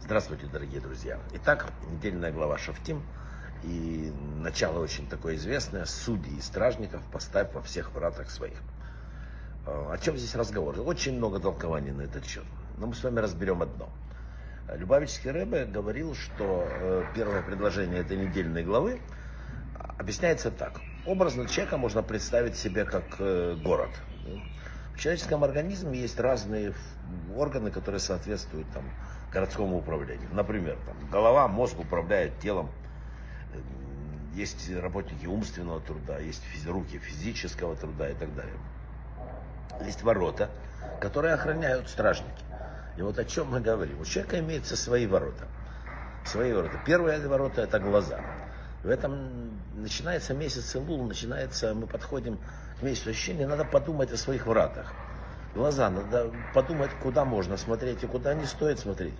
Здравствуйте, дорогие друзья. Итак, недельная глава Шафтим. И начало очень такое известное. Судьи и стражников поставь во всех вратах своих. О чем здесь разговор? Очень много толкований на этот счет. Но мы с вами разберем одно. Любавический Рэбе говорил, что э, первое предложение этой недельной главы объясняется так. Образно человека можно представить себе как э, город. В человеческом организме есть разные органы, которые соответствуют там, городскому управлению. Например, там, голова, мозг управляет телом. Есть работники умственного труда, есть руки физического труда и так далее. Есть ворота, которые охраняют стражники. И вот о чем мы говорим. У человека имеются свои ворота. Свои ворота. Первые ворота это глаза. В этом начинается месяц Илул, начинается, мы подходим к месяцу ощущения, надо подумать о своих вратах. Глаза, надо подумать, куда можно смотреть и куда не стоит смотреть.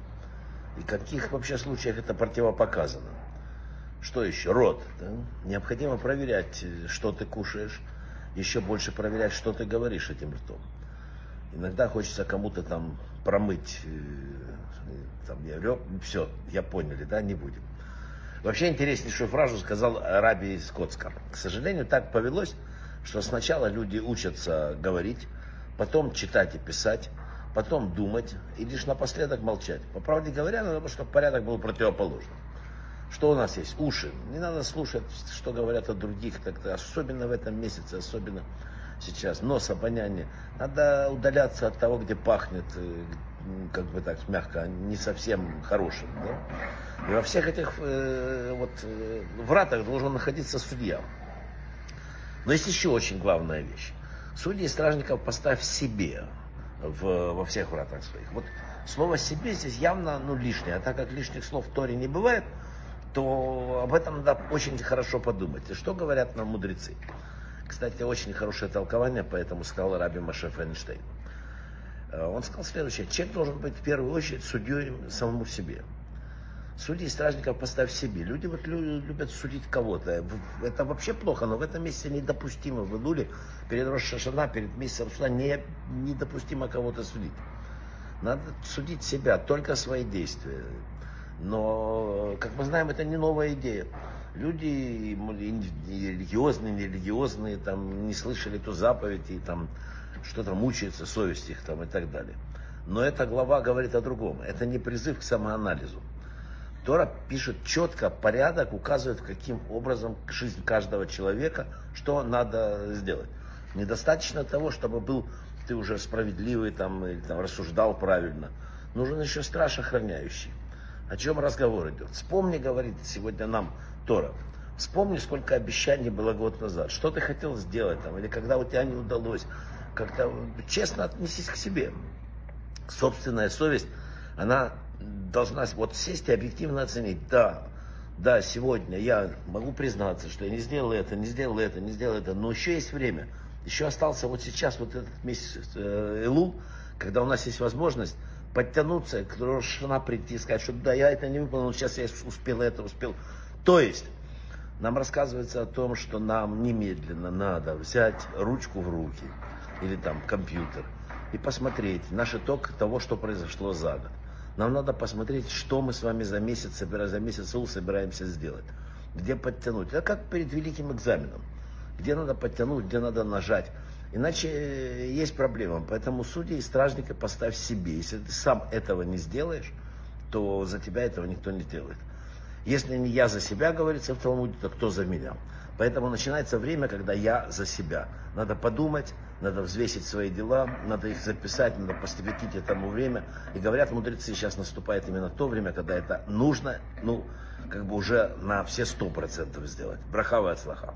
И в каких вообще случаях это противопоказано. Что еще? Рот. Да? Необходимо проверять, что ты кушаешь, еще больше проверять, что ты говоришь этим ртом. Иногда хочется кому-то там промыть, э, там, я, все, я поняли, да, не будем. Вообще интереснейшую фразу сказал Раби из Коцка. К сожалению, так повелось, что сначала люди учатся говорить, потом читать и писать, потом думать и лишь напоследок молчать. По правде говоря, надо, чтобы порядок был противоположным. Что у нас есть? Уши. Не надо слушать, что говорят о других, тогда, особенно в этом месяце, особенно сейчас. Нос, обоняние. Надо удаляться от того, где пахнет, как бы так мягко, не совсем хорошим. Да? И во всех этих э, вот, э, вратах должен находиться судья. Но есть еще очень главная вещь. Судьи и стражников поставь себе в, во всех вратах своих. Вот слово «себе» здесь явно ну, лишнее. А так как лишних слов в Торе не бывает, то об этом надо очень хорошо подумать. И что говорят нам мудрецы? Кстати, очень хорошее толкование, поэтому сказал Раби Маше Фейнштейн. Э, он сказал следующее. Человек должен быть в первую очередь судьей самому себе. Судей и стражников поставь себе. Люди вот любят судить кого-то. Это вообще плохо, но в этом месте недопустимо. В Илуле перед Рошашана, перед месяцем суда не, недопустимо кого-то судить. Надо судить себя, только свои действия. Но, как мы знаем, это не новая идея. Люди и религиозные, нерелигиозные, там, не слышали ту заповедь, и там что-то мучается, совесть их там и так далее. Но эта глава говорит о другом. Это не призыв к самоанализу. Тора пишет четко порядок, указывает, каким образом жизнь каждого человека, что надо сделать. Недостаточно того, чтобы был ты уже справедливый там, или там, рассуждал правильно. Нужен еще страж охраняющий. О чем разговор идет? Вспомни, говорит сегодня нам Тора. Вспомни, сколько обещаний было год назад. Что ты хотел сделать там, или когда у тебя не удалось. Как-то честно отнесись к себе. Собственная совесть, она должна вот сесть и объективно оценить. Да, да, сегодня я могу признаться, что я не сделал это, не сделал это, не сделал это, но еще есть время. Еще остался вот сейчас вот этот месяц э, когда у нас есть возможность подтянуться, к Рошана прийти сказать, что да, я это не выполнил, сейчас я успел это, успел. То есть, нам рассказывается о том, что нам немедленно надо взять ручку в руки или там компьютер и посмотреть наш итог того, что произошло за год. Нам надо посмотреть, что мы с вами за месяц, за месяц УЛ собираемся сделать. Где подтянуть. Это как перед великим экзаменом. Где надо подтянуть, где надо нажать. Иначе э, есть проблема. Поэтому судьи и стражника поставь себе. Если ты сам этого не сделаешь, то за тебя этого никто не делает. Если не я за себя, говорится в Талмуде, то кто за меня? Поэтому начинается время, когда я за себя. Надо подумать, надо взвесить свои дела, надо их записать, надо посвятить этому время. И говорят мудрецы, сейчас наступает именно то время, когда это нужно, ну, как бы уже на все сто процентов сделать. Брахава от слаха.